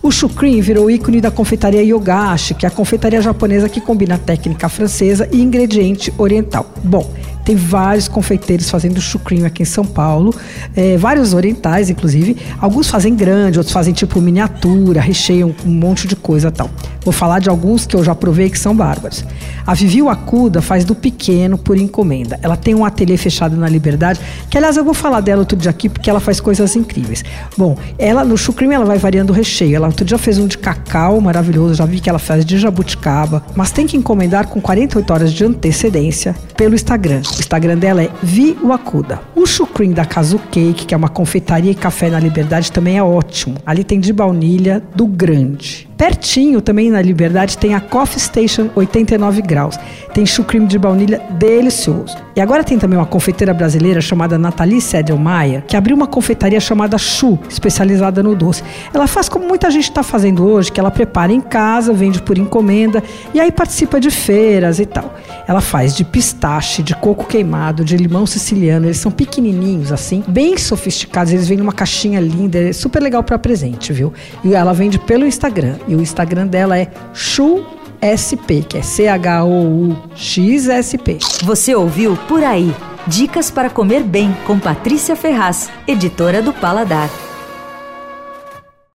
O Shukrin virou ícone da confeitaria Yogashi, que é a confeitaria japonesa que combina técnica francesa e ingrediente oriental. Bom, tem vários confeiteiros fazendo chucrinho aqui em São Paulo, é, vários orientais, inclusive. Alguns fazem grande, outros fazem tipo miniatura, recheiam um monte de coisa tal. Vou falar de alguns que eu já provei que são bárbaros. A Vivi Acuda faz do pequeno por encomenda. Ela tem um ateliê fechado na Liberdade, que aliás eu vou falar dela outro dia aqui porque ela faz coisas incríveis. Bom, ela no chucrinho ela vai variando o recheio. Ela outro dia fez um de cacau maravilhoso, já vi que ela faz de jabuticaba, mas tem que encomendar com 48 horas de antecedência pelo Instagram. O Instagram dela é Vi Wakuda. O chucrim da Kazu Cake, que é uma confeitaria e café na Liberdade, também é ótimo. Ali tem de baunilha do grande. Pertinho, também na Liberdade, tem a Coffee Station 89 graus. Tem chucrim de baunilha delicioso. E agora tem também uma confeiteira brasileira chamada Nathalie Sedelmaia, que abriu uma confeitaria chamada Chu, especializada no doce. Ela faz como muita gente está fazendo hoje, que ela prepara em casa, vende por encomenda e aí participa de feiras e tal. Ela faz de pistache, de coco queimado, de limão siciliano. Eles são pequenininhos assim, bem sofisticados. Eles vêm numa caixinha linda, é super legal para presente, viu? E ela vende pelo Instagram. E o Instagram dela ChuSP, que é C-H-O-U-X-S-P. Você ouviu Por Aí. Dicas para comer bem com Patrícia Ferraz, editora do Paladar.